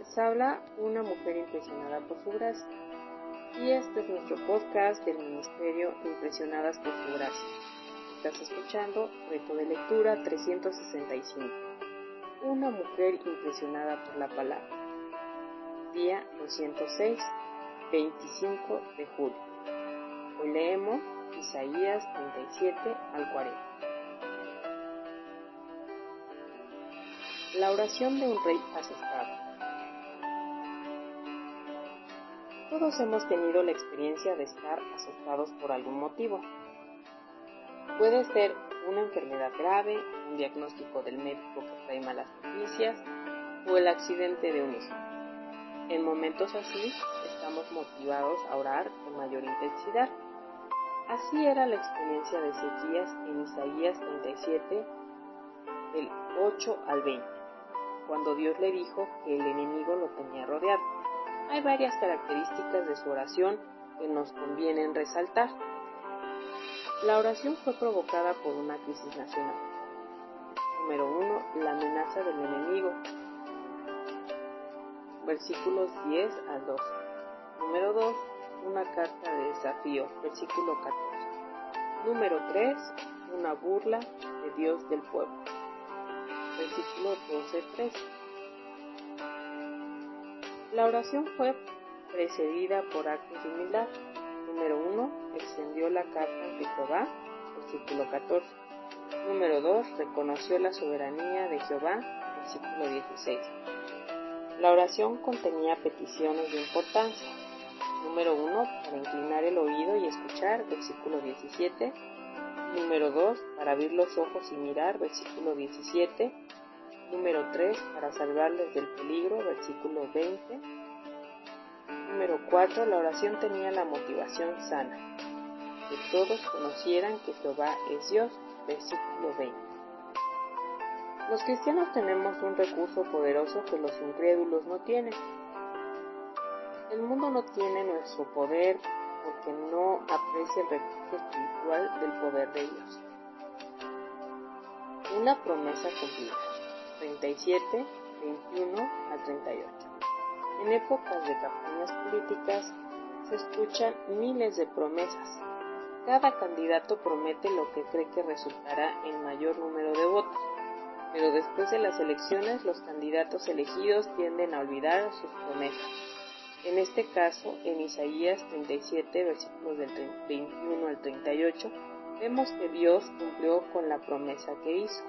Les habla una mujer impresionada por su gracia. Y este es nuestro podcast del Ministerio Impresionadas por su gracia. Estás escuchando Reto de Lectura 365. Una mujer impresionada por la palabra. Día 206, 25 de julio. Hoy leemos Isaías 37 al 40. La oración de un rey asustado. Todos hemos tenido la experiencia de estar asustados por algún motivo. Puede ser una enfermedad grave, un diagnóstico del médico que trae malas noticias o el accidente de un hijo. En momentos así estamos motivados a orar con mayor intensidad. Así era la experiencia de Ezequías en Isaías 37, del 8 al 20 cuando Dios le dijo que el enemigo lo tenía rodeado. Hay varias características de su oración que nos convienen resaltar. La oración fue provocada por una crisis nacional. Número 1. La amenaza del enemigo. Versículos 10 al 12. Número 2. Una carta de desafío. Versículo 14. Número 3. Una burla de Dios del pueblo versículo 12-13. La oración fue precedida por actos de humildad. Número 1. Extendió la carta ante Jehová, versículo 14. Número 2. Reconoció la soberanía de Jehová, versículo 16. La oración contenía peticiones de importancia. Número 1. Para inclinar el oído y escuchar, versículo 17 Número 2, para abrir los ojos y mirar, versículo 17. Número 3, para salvarles del peligro, versículo 20. Número 4, la oración tenía la motivación sana, que todos conocieran que Jehová es Dios, versículo 20. Los cristianos tenemos un recurso poderoso que los incrédulos no tienen. El mundo no tiene nuestro poder porque no aprecia el recurso espiritual del poder de Dios. Una promesa cumplida. 37, 21 a 38. En épocas de campañas políticas se escuchan miles de promesas. Cada candidato promete lo que cree que resultará en mayor número de votos, pero después de las elecciones los candidatos elegidos tienden a olvidar sus promesas en este caso, en Isaías 37, versículos del 21 al 38, vemos que Dios cumplió con la promesa que hizo.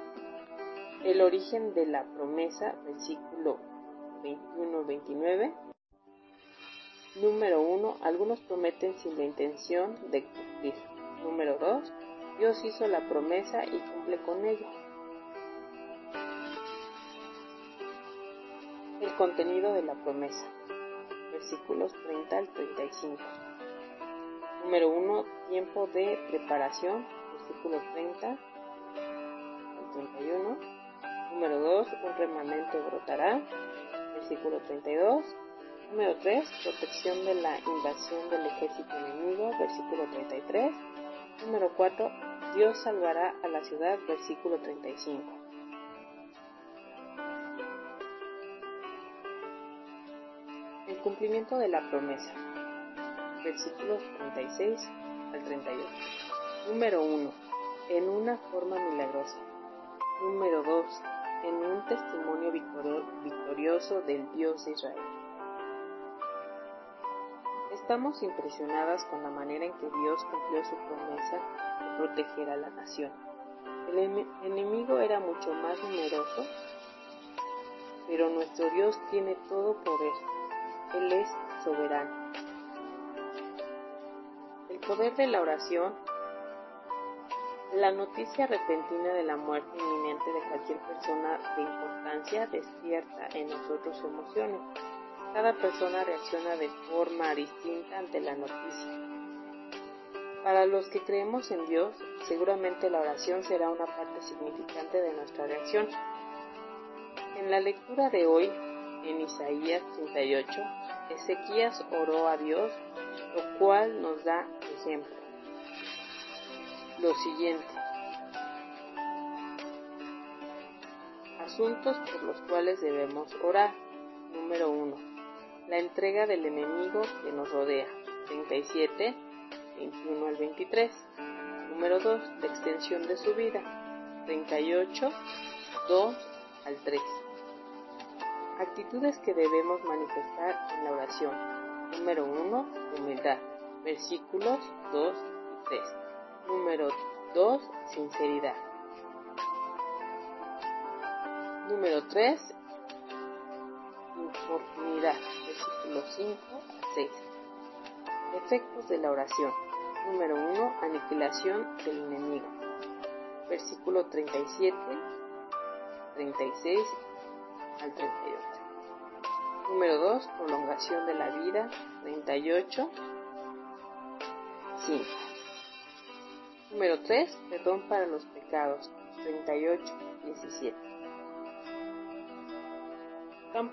El origen de la promesa, versículo 21-29. Número 1. Algunos prometen sin la intención de cumplir. Número 2. Dios hizo la promesa y cumple con ella. El contenido de la promesa versículos 30 al 35. Número 1, tiempo de preparación, versículo 30 al 31. Número 2, un remanente brotará, versículo 32. Número 3, protección de la invasión del ejército enemigo, versículo 33. Número 4, Dios salvará a la ciudad, versículo 35. cumplimiento de la promesa. Versículos 36 al 38. Número 1. En una forma milagrosa. Número 2. En un testimonio victorioso del Dios de Israel. Estamos impresionadas con la manera en que Dios cumplió su promesa de proteger a la nación. El enemigo era mucho más numeroso, pero nuestro Dios tiene todo poder él es soberano. El poder de la oración. La noticia repentina de la muerte inminente de cualquier persona de importancia despierta en nosotros emociones. Cada persona reacciona de forma distinta ante la noticia. Para los que creemos en Dios, seguramente la oración será una parte significante de nuestra reacción. En la lectura de hoy, en Isaías 38, Ezequías oró a Dios, lo cual nos da ejemplo. Lo siguiente. Asuntos por los cuales debemos orar. Número 1. La entrega del enemigo que nos rodea. 37, 21 al 23. Número 2. La extensión de su vida. 38, 2 al 3. Actitudes que debemos manifestar en la oración. Número 1. Humildad. Versículos 2 y 3. Número 2. Sinceridad. Número 3. Oportunidad. Versículos 5 a 6. Efectos de la oración. Número 1. Aniquilación del enemigo. Versículo 37, 36 al 38. Número 2. Prolongación de la vida. 38, 5. Número 3. Perdón para los pecados. 38, 17. Tan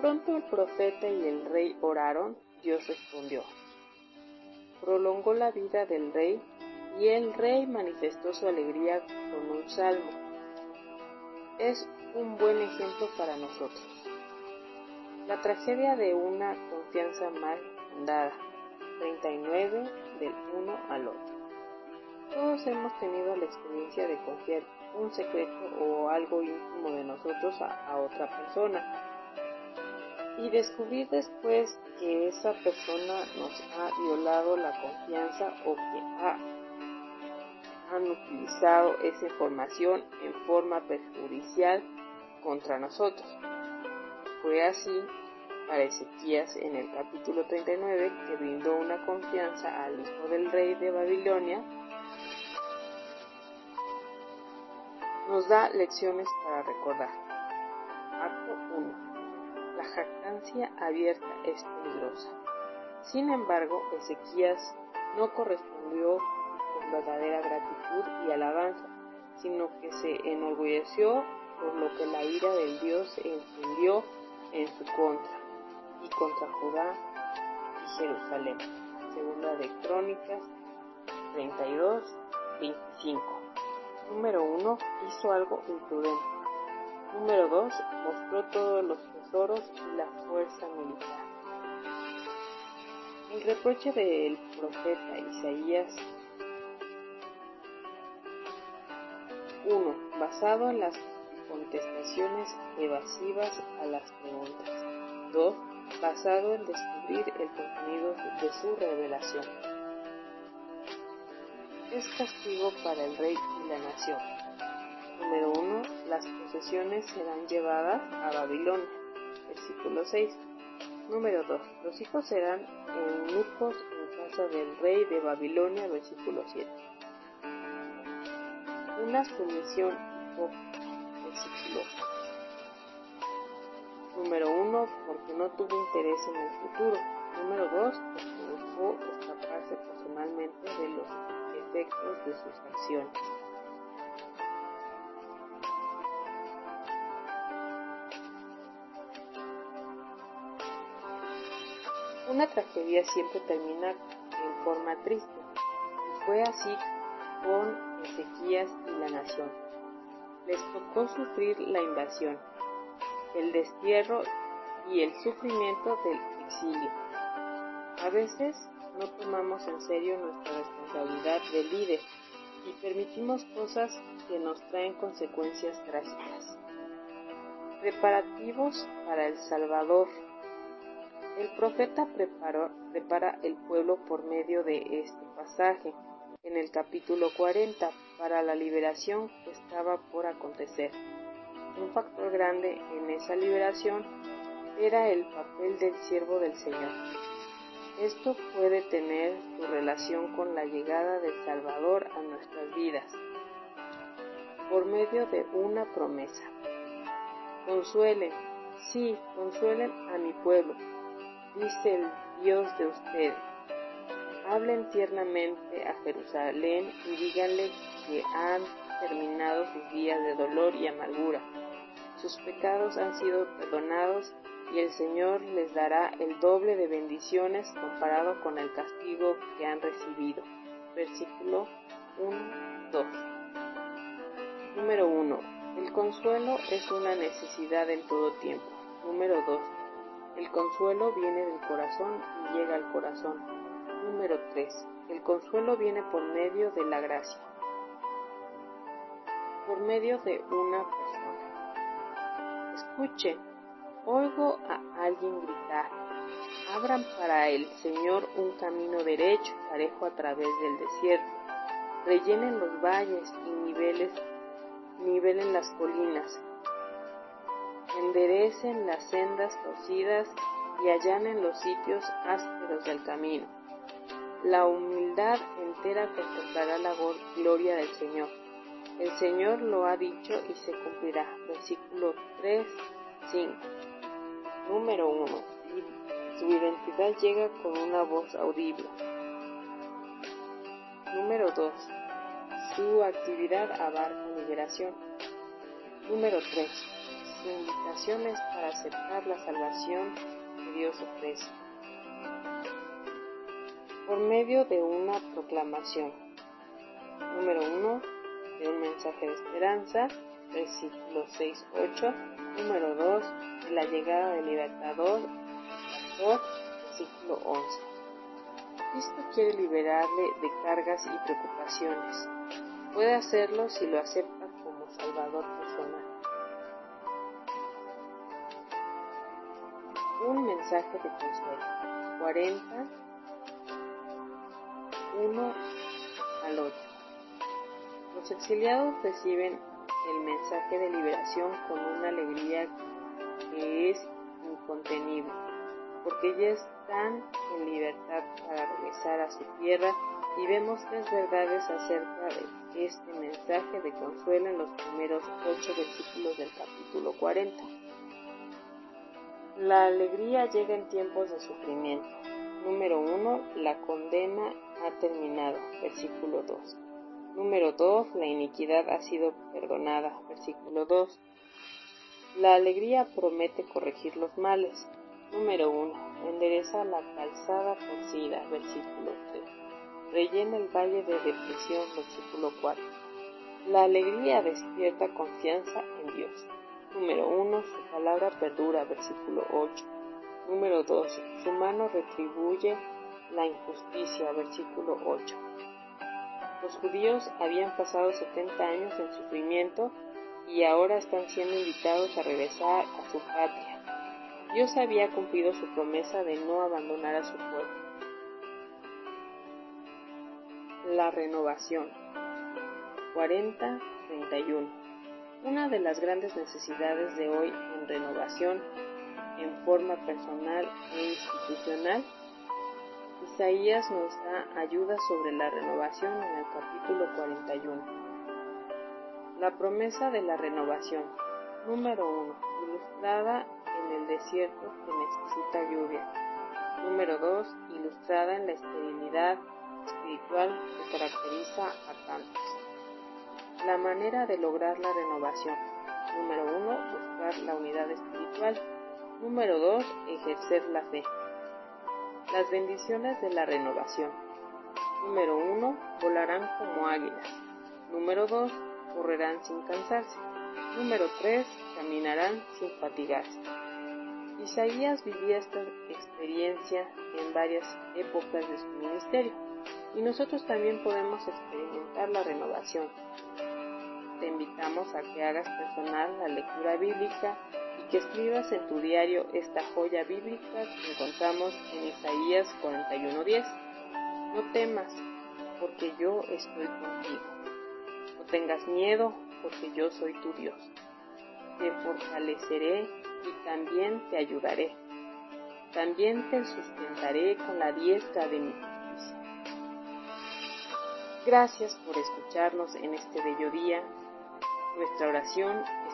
pronto el profeta y el rey oraron, Dios respondió. Prolongó la vida del rey y el rey manifestó su alegría con un salmo. Es un buen ejemplo para nosotros. La tragedia de una confianza mal fundada. 39 del 1 al 8. Todos hemos tenido la experiencia de confiar un secreto o algo íntimo de nosotros a, otra persona y descubrir después que esa persona nos ha violado la confianza o que ha, han utilizado esa información en forma perjudicial contra nosotros. Fue así para Ezequías en el capítulo 39 que brindó una confianza al hijo del rey de Babilonia. Nos da lecciones para recordar. Acto 1 la jactancia abierta es peligrosa. Sin embargo, Ezequías no correspondió con verdadera gratitud y alabanza, sino que se enorgulleció por lo que la ira del Dios se encendió en su contra y contra Judá y Jerusalén. Segunda de Crónicas 32, 25. Número 1. Hizo algo imprudente. Número 2. Mostró todos los y la fuerza militar. El reproche del profeta Isaías 1. Basado en las contestaciones evasivas a las preguntas. 2. Basado en descubrir el contenido de su revelación. Es castigo para el rey y la nación. Número 1. Las posesiones serán llevadas a Babilonia versículo 6. Número 2. Los hijos serán eunucos en casa del rey de Babilonia, versículo 7. Una sumisión versículo 8. Número 1. Porque no tuvo interés en el futuro. Número 2. Porque buscó escaparse personalmente de los de sus acciones. Una tragedia siempre termina en forma triste. Fue así con Ezequías y la nación. Les tocó sufrir la invasión, el destierro y el sufrimiento del exilio. A veces no tomamos en serio nuestra responsabilidad de líder y permitimos cosas que nos traen consecuencias trágicas. Preparativos para el Salvador el profeta prepara el pueblo por medio de este pasaje en el capítulo 40 para la liberación que estaba por acontecer. Un factor grande en esa liberación era el papel del siervo del Señor. Esto puede tener su relación con la llegada del Salvador a nuestras vidas por medio de una promesa. Consuelen, sí, consuelen a mi pueblo dice el Dios de ustedes. Hablen tiernamente a Jerusalén y díganle que han terminado sus días de dolor y amargura. Sus pecados han sido perdonados y el Señor les dará el doble de bendiciones comparado con el castigo que han recibido. Versículo 1, 2. Número 1. El consuelo es una necesidad en todo tiempo. Número 2 El consuelo viene del corazón y llega al corazón. Número 3. El consuelo viene por medio de la gracia. Por medio de una persona. Escuche, oigo a alguien gritar. Abran para el Señor un camino derecho, parejo a través del desierto. Rellenen los valles y niveles, nivelen las colinas enderecen las sendas torcidas y allanen los sitios ásperos del camino. La humildad entera contemplará la gloria del Señor. El Señor lo ha dicho y se cumplirá. Versículo 3, 5. Número 1. Su identidad llega con una voz audible. Número 2. Su actividad abarca liberación. Número 3 invitaciones para aceptar la salvación que Dios ofrece. Por medio de una proclamación. Número 1. De un mensaje de esperanza, versículo 6-8. Número 2. De la llegada del libertador, versículo 11. Cristo quiere liberarle de cargas y preocupaciones. Puede hacerlo si lo acepta como Salvador personal. un mensaje de consuelo. 40, uno al otro. Los exiliados reciben el mensaje de liberación con una alegría que es incontenible, porque ya están en libertad para regresar a su tierra y vemos tres verdades acerca de este mensaje de consuelo en los primeros ocho versículos del capítulo 40. La alegría llega en tiempos de sufrimiento. Número 1. La condena ha terminado. Versículo 2. Número 2. La iniquidad ha sido perdonada. Versículo 2. La alegría promete corregir los males. Número 1. Endereza la calzada torcida. Versículo 3. Rellena el valle de depresión. Versículo 4. La alegría despierta confianza en Dios. Número 1. Su palabra perdura. Versículo 8. Número 2. Su mano retribuye la injusticia. Versículo 8. Los judíos habían pasado 70 años en sufrimiento y ahora están siendo invitados a regresar a su patria. Dios había cumplido su promesa de no abandonar a su pueblo. La renovación. 40-31. Una de las grandes necesidades de hoy en renovación en forma personal e institucional, Isaías nos da ayuda sobre la renovación en el capítulo 41. La promesa de la renovación. Número 1. Ilustrada en el desierto que necesita lluvia. Número 2. Ilustrada en la esterilidad espiritual que caracteriza a tantos. La manera de lograr la renovación. Número 1. Buscar la unidad espiritual. Número 2. Ejercer la fe. Las bendiciones de la renovación. Número 1. Volarán como águilas. Número 2. Correrán sin cansarse. Número 3. Caminarán sin fatigarse. Isaías vivía esta experiencia en varias épocas de su ministerio y nosotros también podemos experimentar la renovación te invitamos a que hagas personal la lectura bíblica que escribas en tu diario esta joya bíblica que encontramos en Isaías 41:10. No temas, porque yo estoy contigo. No tengas miedo, porque yo soy tu Dios. Te fortaleceré y también te ayudaré. También te sustentaré con la diestra de mi justicia. Gracias por escucharnos en este bello día nuestra oración